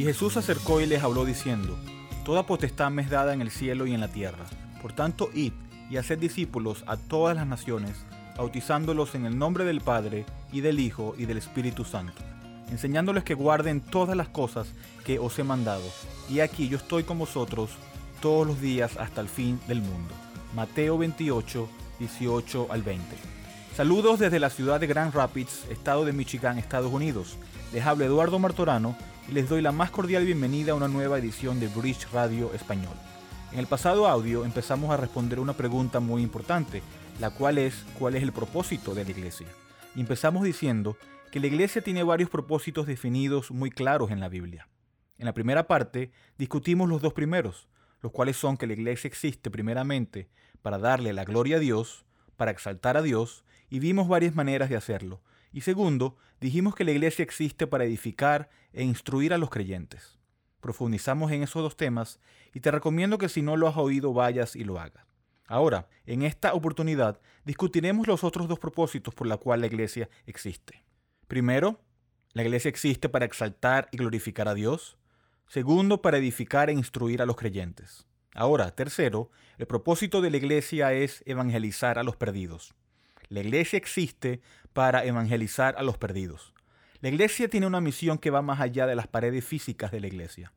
Y Jesús se acercó y les habló diciendo, Toda potestad me es dada en el cielo y en la tierra. Por tanto, id y haced discípulos a todas las naciones, bautizándolos en el nombre del Padre, y del Hijo, y del Espíritu Santo, enseñándoles que guarden todas las cosas que os he mandado. Y aquí yo estoy con vosotros todos los días hasta el fin del mundo. Mateo 28, 18 al 20. Saludos desde la ciudad de Grand Rapids, estado de Michigan, Estados Unidos. Les habla Eduardo Martorano y les doy la más cordial bienvenida a una nueva edición de Bridge Radio Español. En el pasado audio empezamos a responder una pregunta muy importante, la cual es ¿cuál es el propósito de la iglesia? Y empezamos diciendo que la iglesia tiene varios propósitos definidos muy claros en la Biblia. En la primera parte discutimos los dos primeros, los cuales son que la iglesia existe primeramente para darle la gloria a Dios, para exaltar a Dios, y vimos varias maneras de hacerlo, y segundo, dijimos que la iglesia existe para edificar e instruir a los creyentes. Profundizamos en esos dos temas y te recomiendo que si no lo has oído vayas y lo hagas. Ahora, en esta oportunidad, discutiremos los otros dos propósitos por los cuales la iglesia existe. Primero, la iglesia existe para exaltar y glorificar a Dios. Segundo, para edificar e instruir a los creyentes. Ahora, tercero, el propósito de la iglesia es evangelizar a los perdidos. La iglesia existe para evangelizar a los perdidos. La iglesia tiene una misión que va más allá de las paredes físicas de la iglesia.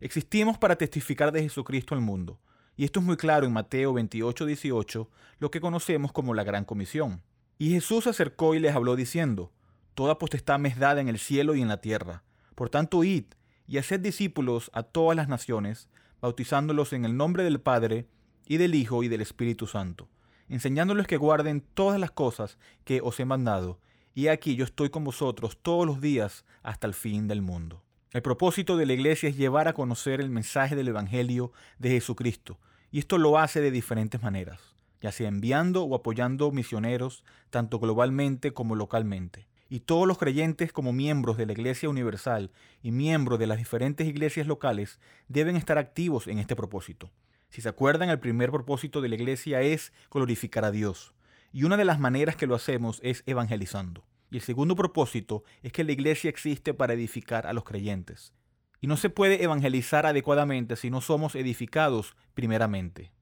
Existimos para testificar de Jesucristo al mundo. Y esto es muy claro en Mateo 28, 18, lo que conocemos como la Gran Comisión. Y Jesús se acercó y les habló diciendo, Toda potestad me es dada en el cielo y en la tierra. Por tanto, id y haced discípulos a todas las naciones, bautizándolos en el nombre del Padre, y del Hijo, y del Espíritu Santo enseñándoles que guarden todas las cosas que os he mandado, y aquí yo estoy con vosotros todos los días hasta el fin del mundo. El propósito de la iglesia es llevar a conocer el mensaje del Evangelio de Jesucristo, y esto lo hace de diferentes maneras, ya sea enviando o apoyando misioneros, tanto globalmente como localmente. Y todos los creyentes como miembros de la Iglesia Universal y miembros de las diferentes iglesias locales deben estar activos en este propósito. Si se acuerdan, el primer propósito de la iglesia es glorificar a Dios. Y una de las maneras que lo hacemos es evangelizando. Y el segundo propósito es que la iglesia existe para edificar a los creyentes. Y no se puede evangelizar adecuadamente si no somos edificados primeramente.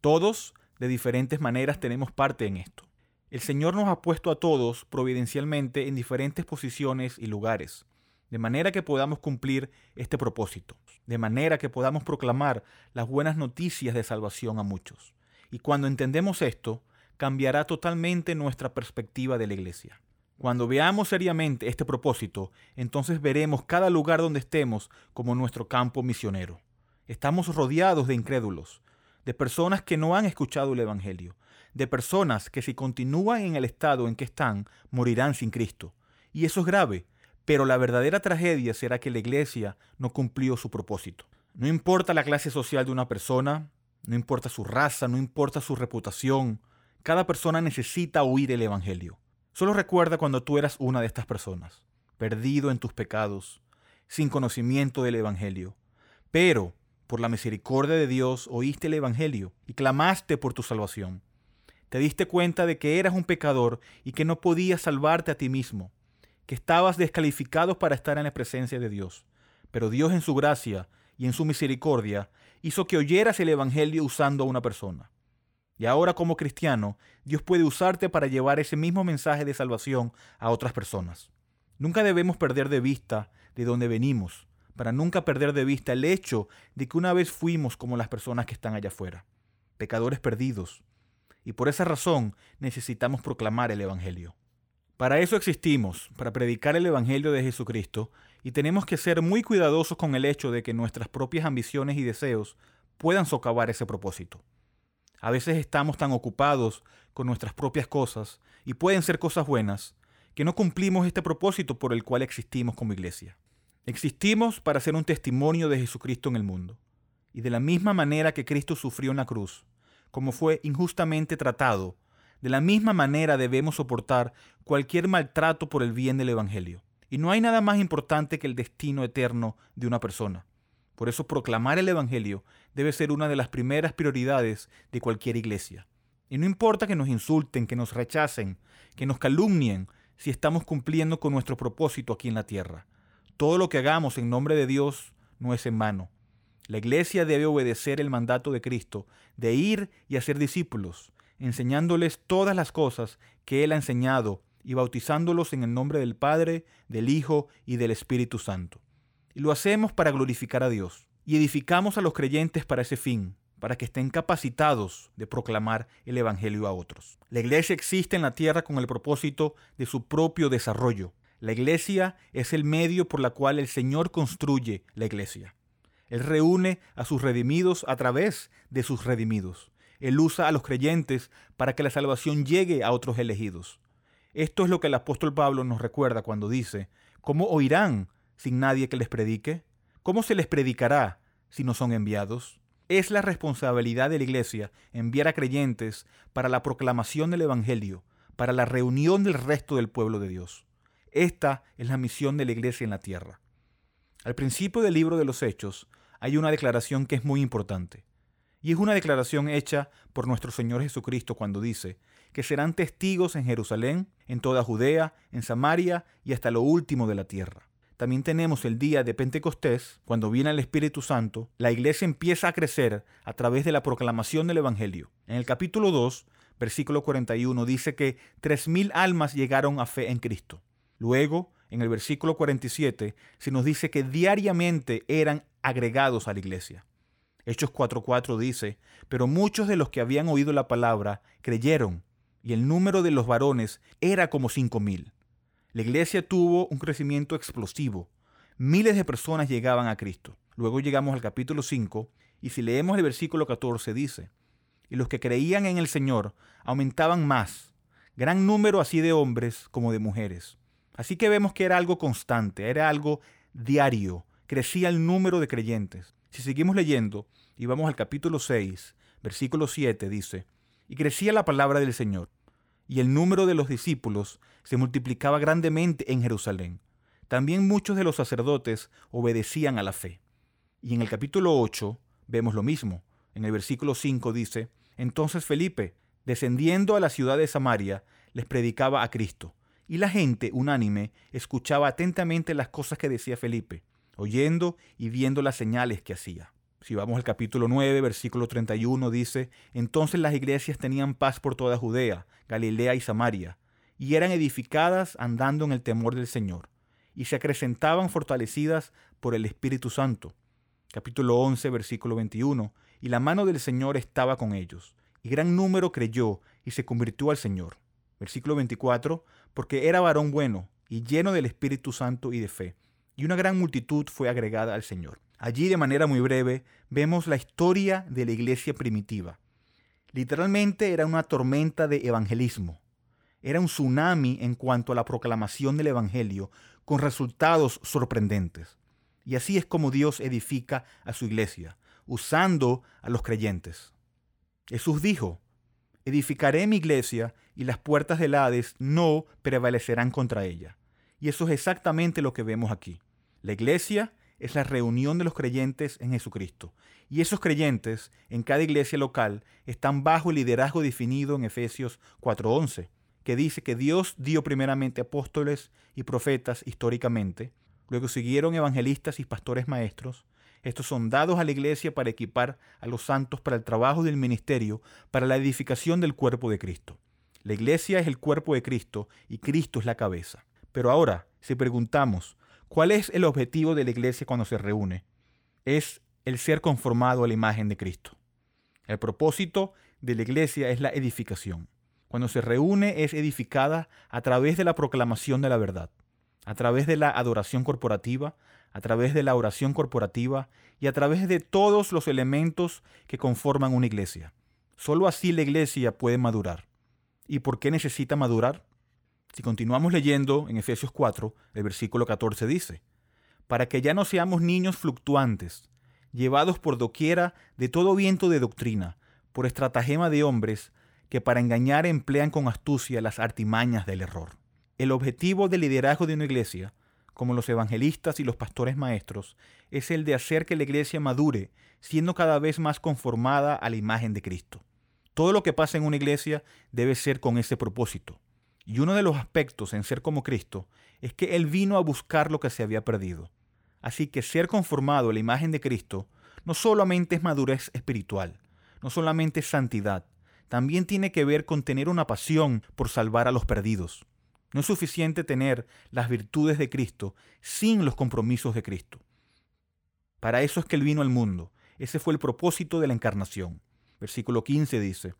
Todos, de diferentes maneras, tenemos parte en esto. El Señor nos ha puesto a todos providencialmente en diferentes posiciones y lugares de manera que podamos cumplir este propósito, de manera que podamos proclamar las buenas noticias de salvación a muchos. Y cuando entendemos esto, cambiará totalmente nuestra perspectiva de la iglesia. Cuando veamos seriamente este propósito, entonces veremos cada lugar donde estemos como nuestro campo misionero. Estamos rodeados de incrédulos, de personas que no han escuchado el Evangelio, de personas que si continúan en el estado en que están, morirán sin Cristo. Y eso es grave, pero la verdadera tragedia será que la iglesia no cumplió su propósito. No importa la clase social de una persona, no importa su raza, no importa su reputación, cada persona necesita oír el Evangelio. Solo recuerda cuando tú eras una de estas personas, perdido en tus pecados, sin conocimiento del Evangelio. Pero, por la misericordia de Dios, oíste el Evangelio y clamaste por tu salvación. Te diste cuenta de que eras un pecador y que no podías salvarte a ti mismo que estabas descalificado para estar en la presencia de Dios. Pero Dios en su gracia y en su misericordia hizo que oyeras el Evangelio usando a una persona. Y ahora como cristiano, Dios puede usarte para llevar ese mismo mensaje de salvación a otras personas. Nunca debemos perder de vista de dónde venimos, para nunca perder de vista el hecho de que una vez fuimos como las personas que están allá afuera, pecadores perdidos. Y por esa razón necesitamos proclamar el Evangelio. Para eso existimos, para predicar el Evangelio de Jesucristo, y tenemos que ser muy cuidadosos con el hecho de que nuestras propias ambiciones y deseos puedan socavar ese propósito. A veces estamos tan ocupados con nuestras propias cosas, y pueden ser cosas buenas, que no cumplimos este propósito por el cual existimos como iglesia. Existimos para ser un testimonio de Jesucristo en el mundo. Y de la misma manera que Cristo sufrió en la cruz, como fue injustamente tratado de la misma manera debemos soportar cualquier maltrato por el bien del Evangelio. Y no hay nada más importante que el destino eterno de una persona. Por eso proclamar el Evangelio debe ser una de las primeras prioridades de cualquier iglesia. Y no importa que nos insulten, que nos rechacen, que nos calumnien, si estamos cumpliendo con nuestro propósito aquí en la tierra. todo lo que hagamos en nombre de Dios no es en vano. La iglesia debe obedecer el mandato de Cristo de ir y hacer discípulos, enseñándoles todas las cosas que Él ha enseñado y bautizándolos en el nombre del Padre, del Hijo y del Espíritu Santo. Y lo hacemos para glorificar a Dios. Y edificamos a los creyentes para ese fin, para que estén capacitados de proclamar el Evangelio a otros. La iglesia existe en la tierra con el propósito de su propio desarrollo. La iglesia es el medio por la cual el Señor construye la iglesia. Él reúne a sus redimidos a través de sus redimidos. Él usa a los creyentes para que la salvación llegue a otros elegidos. Esto es lo que el apóstol Pablo nos recuerda cuando dice, ¿cómo oirán sin nadie que les predique? ¿Cómo se les predicará si no son enviados? Es la responsabilidad de la Iglesia enviar a creyentes para la proclamación del Evangelio, para la reunión del resto del pueblo de Dios. Esta es la misión de la Iglesia en la tierra. Al principio del libro de los Hechos hay una declaración que es muy importante. Y es una declaración hecha por nuestro Señor Jesucristo cuando dice que serán testigos en Jerusalén, en toda Judea, en Samaria y hasta lo último de la tierra. También tenemos el día de Pentecostés, cuando viene el Espíritu Santo, la iglesia empieza a crecer a través de la proclamación del Evangelio. En el capítulo 2, versículo 41, dice que tres mil almas llegaron a fe en Cristo. Luego, en el versículo 47, se nos dice que diariamente eran agregados a la iglesia. Hechos 4.4 dice, pero muchos de los que habían oído la palabra creyeron, y el número de los varones era como cinco mil. La iglesia tuvo un crecimiento explosivo. Miles de personas llegaban a Cristo. Luego llegamos al capítulo 5, y si leemos el versículo 14 dice, y los que creían en el Señor aumentaban más, gran número así de hombres como de mujeres. Así que vemos que era algo constante, era algo diario, crecía el número de creyentes. Si seguimos leyendo y vamos al capítulo 6, versículo 7, dice, y crecía la palabra del Señor, y el número de los discípulos se multiplicaba grandemente en Jerusalén. También muchos de los sacerdotes obedecían a la fe. Y en el capítulo 8 vemos lo mismo. En el versículo 5 dice, entonces Felipe, descendiendo a la ciudad de Samaria, les predicaba a Cristo. Y la gente, unánime, escuchaba atentamente las cosas que decía Felipe oyendo y viendo las señales que hacía. Si vamos al capítulo 9, versículo 31, dice, entonces las iglesias tenían paz por toda Judea, Galilea y Samaria, y eran edificadas andando en el temor del Señor, y se acrecentaban fortalecidas por el Espíritu Santo. Capítulo 11, versículo 21, y la mano del Señor estaba con ellos, y gran número creyó y se convirtió al Señor. Versículo 24, porque era varón bueno y lleno del Espíritu Santo y de fe y una gran multitud fue agregada al Señor. Allí, de manera muy breve, vemos la historia de la iglesia primitiva. Literalmente era una tormenta de evangelismo. Era un tsunami en cuanto a la proclamación del Evangelio, con resultados sorprendentes. Y así es como Dios edifica a su iglesia, usando a los creyentes. Jesús dijo, edificaré mi iglesia y las puertas del Hades no prevalecerán contra ella. Y eso es exactamente lo que vemos aquí. La iglesia es la reunión de los creyentes en Jesucristo. Y esos creyentes en cada iglesia local están bajo el liderazgo definido en Efesios 4:11, que dice que Dios dio primeramente apóstoles y profetas históricamente, luego siguieron evangelistas y pastores maestros. Estos son dados a la iglesia para equipar a los santos para el trabajo del ministerio, para la edificación del cuerpo de Cristo. La iglesia es el cuerpo de Cristo y Cristo es la cabeza. Pero ahora, si preguntamos, ¿cuál es el objetivo de la iglesia cuando se reúne? Es el ser conformado a la imagen de Cristo. El propósito de la iglesia es la edificación. Cuando se reúne es edificada a través de la proclamación de la verdad, a través de la adoración corporativa, a través de la oración corporativa y a través de todos los elementos que conforman una iglesia. Solo así la iglesia puede madurar. ¿Y por qué necesita madurar? Si continuamos leyendo en Efesios 4, el versículo 14 dice, para que ya no seamos niños fluctuantes, llevados por doquiera de todo viento de doctrina, por estratagema de hombres que para engañar emplean con astucia las artimañas del error. El objetivo del liderazgo de una iglesia, como los evangelistas y los pastores maestros, es el de hacer que la iglesia madure, siendo cada vez más conformada a la imagen de Cristo. Todo lo que pasa en una iglesia debe ser con ese propósito. Y uno de los aspectos en ser como Cristo es que Él vino a buscar lo que se había perdido. Así que ser conformado a la imagen de Cristo no solamente es madurez espiritual, no solamente es santidad, también tiene que ver con tener una pasión por salvar a los perdidos. No es suficiente tener las virtudes de Cristo sin los compromisos de Cristo. Para eso es que Él vino al mundo. Ese fue el propósito de la encarnación. Versículo 15 dice,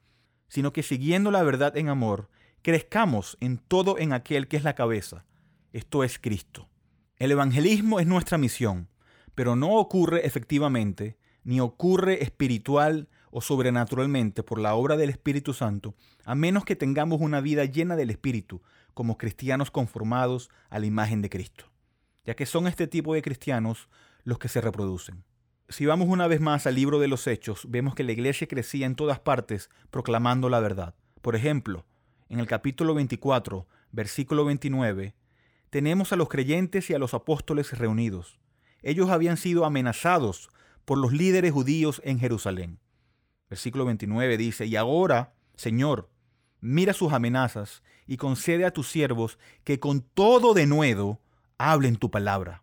sino que siguiendo la verdad en amor, crezcamos en todo en aquel que es la cabeza, esto es Cristo. El evangelismo es nuestra misión, pero no ocurre efectivamente, ni ocurre espiritual o sobrenaturalmente por la obra del Espíritu Santo, a menos que tengamos una vida llena del Espíritu, como cristianos conformados a la imagen de Cristo, ya que son este tipo de cristianos los que se reproducen. Si vamos una vez más al libro de los Hechos, vemos que la iglesia crecía en todas partes proclamando la verdad. Por ejemplo, en el capítulo 24, versículo 29, tenemos a los creyentes y a los apóstoles reunidos. Ellos habían sido amenazados por los líderes judíos en Jerusalén. Versículo 29 dice, y ahora, Señor, mira sus amenazas y concede a tus siervos que con todo denuedo hablen tu palabra.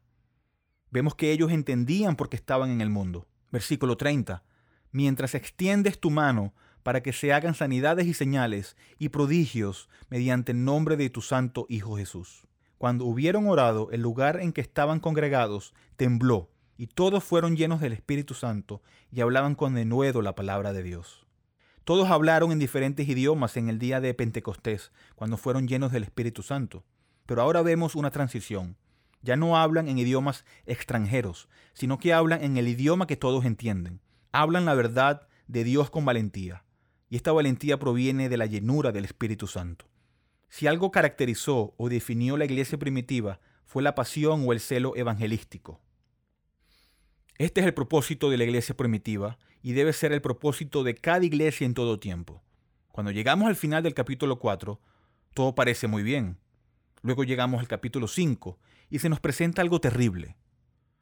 Vemos que ellos entendían por qué estaban en el mundo. Versículo 30, mientras extiendes tu mano para que se hagan sanidades y señales y prodigios mediante el nombre de tu santo Hijo Jesús. Cuando hubieron orado, el lugar en que estaban congregados tembló, y todos fueron llenos del Espíritu Santo y hablaban con denuedo la palabra de Dios. Todos hablaron en diferentes idiomas en el día de Pentecostés, cuando fueron llenos del Espíritu Santo. Pero ahora vemos una transición. Ya no hablan en idiomas extranjeros, sino que hablan en el idioma que todos entienden. Hablan la verdad de Dios con valentía. Y esta valentía proviene de la llenura del Espíritu Santo. Si algo caracterizó o definió la iglesia primitiva fue la pasión o el celo evangelístico. Este es el propósito de la iglesia primitiva y debe ser el propósito de cada iglesia en todo tiempo. Cuando llegamos al final del capítulo 4, todo parece muy bien. Luego llegamos al capítulo 5 y se nos presenta algo terrible.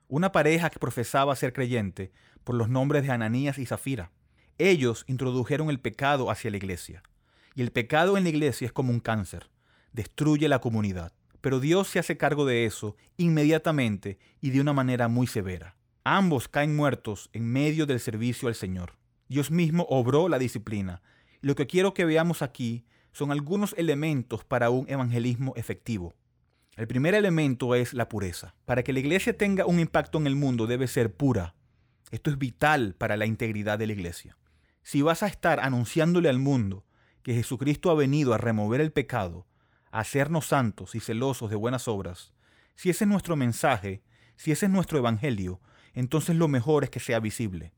Una pareja que profesaba ser creyente por los nombres de Ananías y Zafira. Ellos introdujeron el pecado hacia la iglesia. Y el pecado en la iglesia es como un cáncer, destruye la comunidad. Pero Dios se hace cargo de eso inmediatamente y de una manera muy severa. Ambos caen muertos en medio del servicio al Señor. Dios mismo obró la disciplina. lo que quiero que veamos aquí son algunos elementos para un evangelismo efectivo. El primer elemento es la pureza. Para que la iglesia tenga un impacto en el mundo debe ser pura. Esto es vital para la integridad de la iglesia. Si vas a estar anunciándole al mundo que Jesucristo ha venido a remover el pecado, a hacernos santos y celosos de buenas obras, si ese es nuestro mensaje, si ese es nuestro evangelio, entonces lo mejor es que sea visible.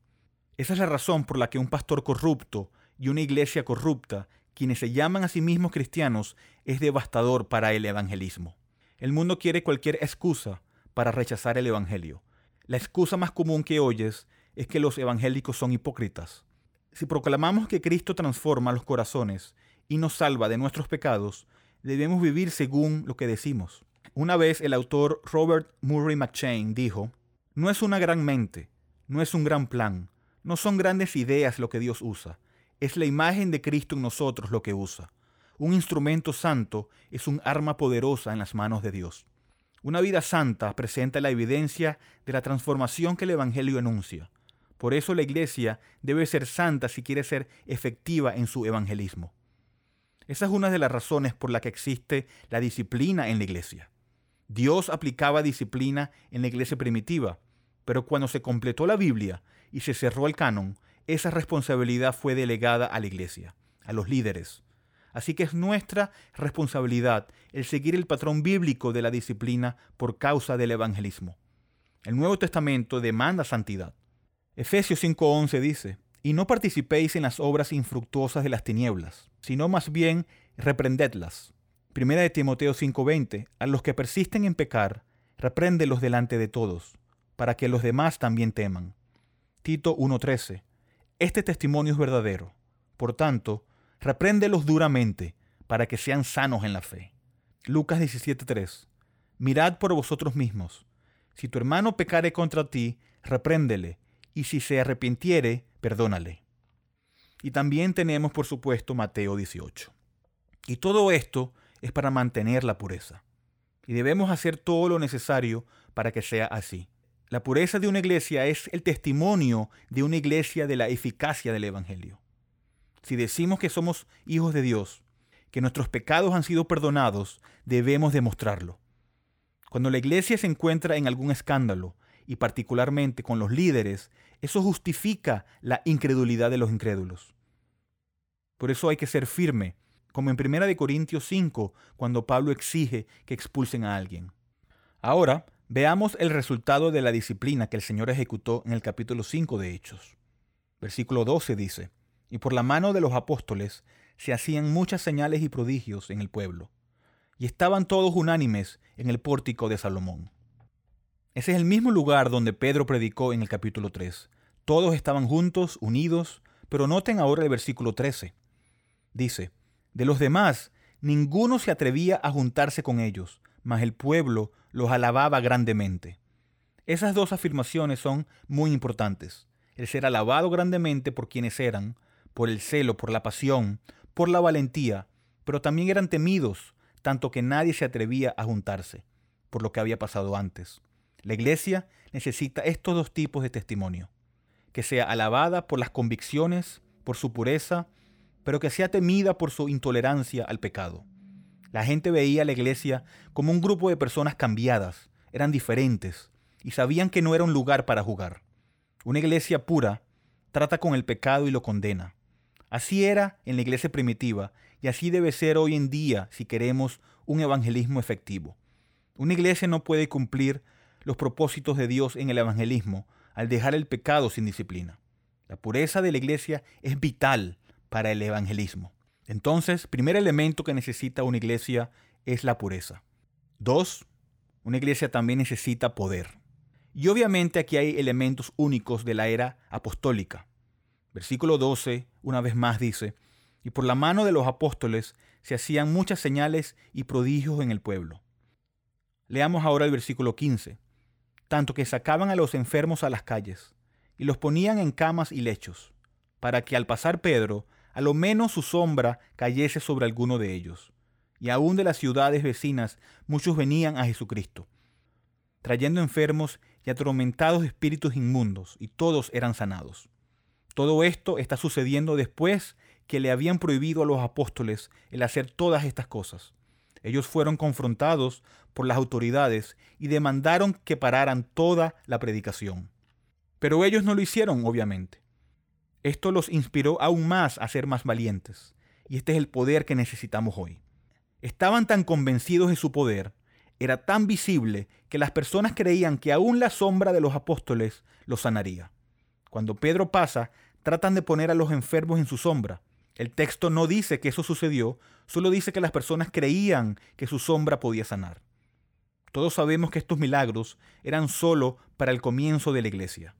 Esa es la razón por la que un pastor corrupto y una iglesia corrupta, quienes se llaman a sí mismos cristianos, es devastador para el evangelismo. El mundo quiere cualquier excusa para rechazar el evangelio. La excusa más común que oyes es que los evangélicos son hipócritas. Si proclamamos que Cristo transforma los corazones y nos salva de nuestros pecados, debemos vivir según lo que decimos. Una vez el autor Robert Murray McChain dijo, no es una gran mente, no es un gran plan, no son grandes ideas lo que Dios usa, es la imagen de Cristo en nosotros lo que usa. Un instrumento santo es un arma poderosa en las manos de Dios. Una vida santa presenta la evidencia de la transformación que el Evangelio enuncia. Por eso la iglesia debe ser santa si quiere ser efectiva en su evangelismo. Esa es una de las razones por la que existe la disciplina en la iglesia. Dios aplicaba disciplina en la iglesia primitiva, pero cuando se completó la Biblia y se cerró el canon, esa responsabilidad fue delegada a la iglesia, a los líderes. Así que es nuestra responsabilidad el seguir el patrón bíblico de la disciplina por causa del evangelismo. El Nuevo Testamento demanda santidad. Efesios 5:11 dice, y no participéis en las obras infructuosas de las tinieblas, sino más bien reprendedlas. Primera de Timoteo 5:20, a los que persisten en pecar, repréndelos delante de todos, para que los demás también teman. Tito 1:13, este testimonio es verdadero. Por tanto, repréndelos duramente, para que sean sanos en la fe. Lucas 17:3, mirad por vosotros mismos. Si tu hermano pecare contra ti, repréndele y si se arrepintiere, perdónale. Y también tenemos, por supuesto, Mateo 18. Y todo esto es para mantener la pureza. Y debemos hacer todo lo necesario para que sea así. La pureza de una iglesia es el testimonio de una iglesia de la eficacia del Evangelio. Si decimos que somos hijos de Dios, que nuestros pecados han sido perdonados, debemos demostrarlo. Cuando la iglesia se encuentra en algún escándalo, y particularmente con los líderes, eso justifica la incredulidad de los incrédulos. Por eso hay que ser firme, como en 1 Corintios 5, cuando Pablo exige que expulsen a alguien. Ahora, veamos el resultado de la disciplina que el Señor ejecutó en el capítulo 5 de Hechos. Versículo 12 dice, Y por la mano de los apóstoles se hacían muchas señales y prodigios en el pueblo, y estaban todos unánimes en el pórtico de Salomón. Ese es el mismo lugar donde Pedro predicó en el capítulo 3. Todos estaban juntos, unidos, pero noten ahora el versículo 13. Dice, de los demás, ninguno se atrevía a juntarse con ellos, mas el pueblo los alababa grandemente. Esas dos afirmaciones son muy importantes. El ser alabado grandemente por quienes eran, por el celo, por la pasión, por la valentía, pero también eran temidos, tanto que nadie se atrevía a juntarse, por lo que había pasado antes. La iglesia necesita estos dos tipos de testimonio. Que sea alabada por las convicciones, por su pureza, pero que sea temida por su intolerancia al pecado. La gente veía a la iglesia como un grupo de personas cambiadas, eran diferentes y sabían que no era un lugar para jugar. Una iglesia pura trata con el pecado y lo condena. Así era en la iglesia primitiva y así debe ser hoy en día si queremos un evangelismo efectivo. Una iglesia no puede cumplir los propósitos de Dios en el evangelismo al dejar el pecado sin disciplina. La pureza de la iglesia es vital para el evangelismo. Entonces, primer elemento que necesita una iglesia es la pureza. Dos, una iglesia también necesita poder. Y obviamente aquí hay elementos únicos de la era apostólica. Versículo 12, una vez más dice, y por la mano de los apóstoles se hacían muchas señales y prodigios en el pueblo. Leamos ahora el versículo 15 tanto que sacaban a los enfermos a las calles y los ponían en camas y lechos, para que al pasar Pedro, a lo menos su sombra cayese sobre alguno de ellos. Y aún de las ciudades vecinas muchos venían a Jesucristo, trayendo enfermos y atormentados espíritus inmundos, y todos eran sanados. Todo esto está sucediendo después que le habían prohibido a los apóstoles el hacer todas estas cosas. Ellos fueron confrontados por las autoridades y demandaron que pararan toda la predicación. Pero ellos no lo hicieron, obviamente. Esto los inspiró aún más a ser más valientes, y este es el poder que necesitamos hoy. Estaban tan convencidos de su poder, era tan visible que las personas creían que aún la sombra de los apóstoles los sanaría. Cuando Pedro pasa, tratan de poner a los enfermos en su sombra, el texto no dice que eso sucedió, solo dice que las personas creían que su sombra podía sanar. Todos sabemos que estos milagros eran solo para el comienzo de la iglesia.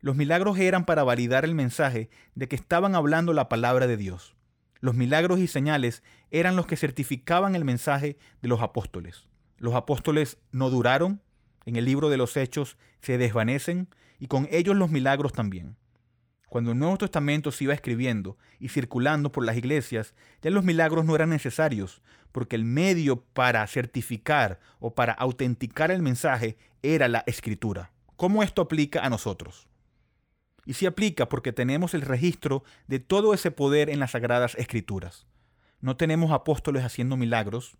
Los milagros eran para validar el mensaje de que estaban hablando la palabra de Dios. Los milagros y señales eran los que certificaban el mensaje de los apóstoles. Los apóstoles no duraron, en el libro de los hechos se desvanecen y con ellos los milagros también. Cuando el Nuevo Testamento se iba escribiendo y circulando por las iglesias, ya los milagros no eran necesarios, porque el medio para certificar o para autenticar el mensaje era la escritura. ¿Cómo esto aplica a nosotros? Y sí aplica porque tenemos el registro de todo ese poder en las sagradas escrituras. No tenemos apóstoles haciendo milagros,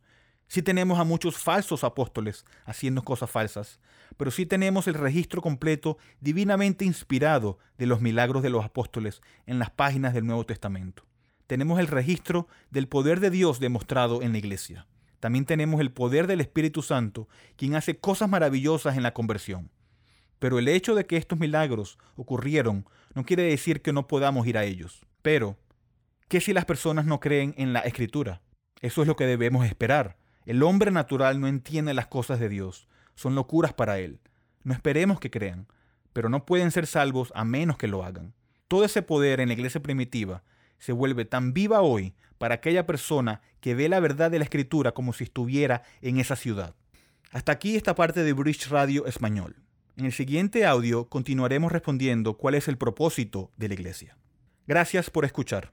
Sí tenemos a muchos falsos apóstoles haciendo cosas falsas, pero sí tenemos el registro completo divinamente inspirado de los milagros de los apóstoles en las páginas del Nuevo Testamento. Tenemos el registro del poder de Dios demostrado en la iglesia. También tenemos el poder del Espíritu Santo, quien hace cosas maravillosas en la conversión. Pero el hecho de que estos milagros ocurrieron no quiere decir que no podamos ir a ellos. Pero, ¿qué si las personas no creen en la Escritura? Eso es lo que debemos esperar. El hombre natural no entiende las cosas de Dios, son locuras para él. No esperemos que crean, pero no pueden ser salvos a menos que lo hagan. Todo ese poder en la iglesia primitiva se vuelve tan viva hoy para aquella persona que ve la verdad de la escritura como si estuviera en esa ciudad. Hasta aquí esta parte de Bridge Radio Español. En el siguiente audio continuaremos respondiendo cuál es el propósito de la iglesia. Gracias por escuchar.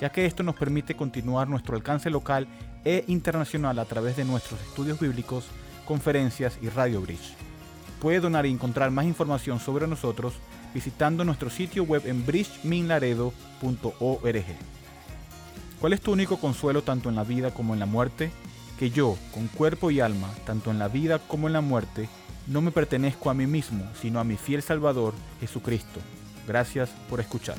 ya que esto nos permite continuar nuestro alcance local e internacional a través de nuestros estudios bíblicos, conferencias y Radio Bridge. Puede donar y encontrar más información sobre nosotros visitando nuestro sitio web en bridgeminlaredo.org. ¿Cuál es tu único consuelo tanto en la vida como en la muerte? Que yo, con cuerpo y alma, tanto en la vida como en la muerte, no me pertenezco a mí mismo, sino a mi fiel Salvador, Jesucristo. Gracias por escuchar.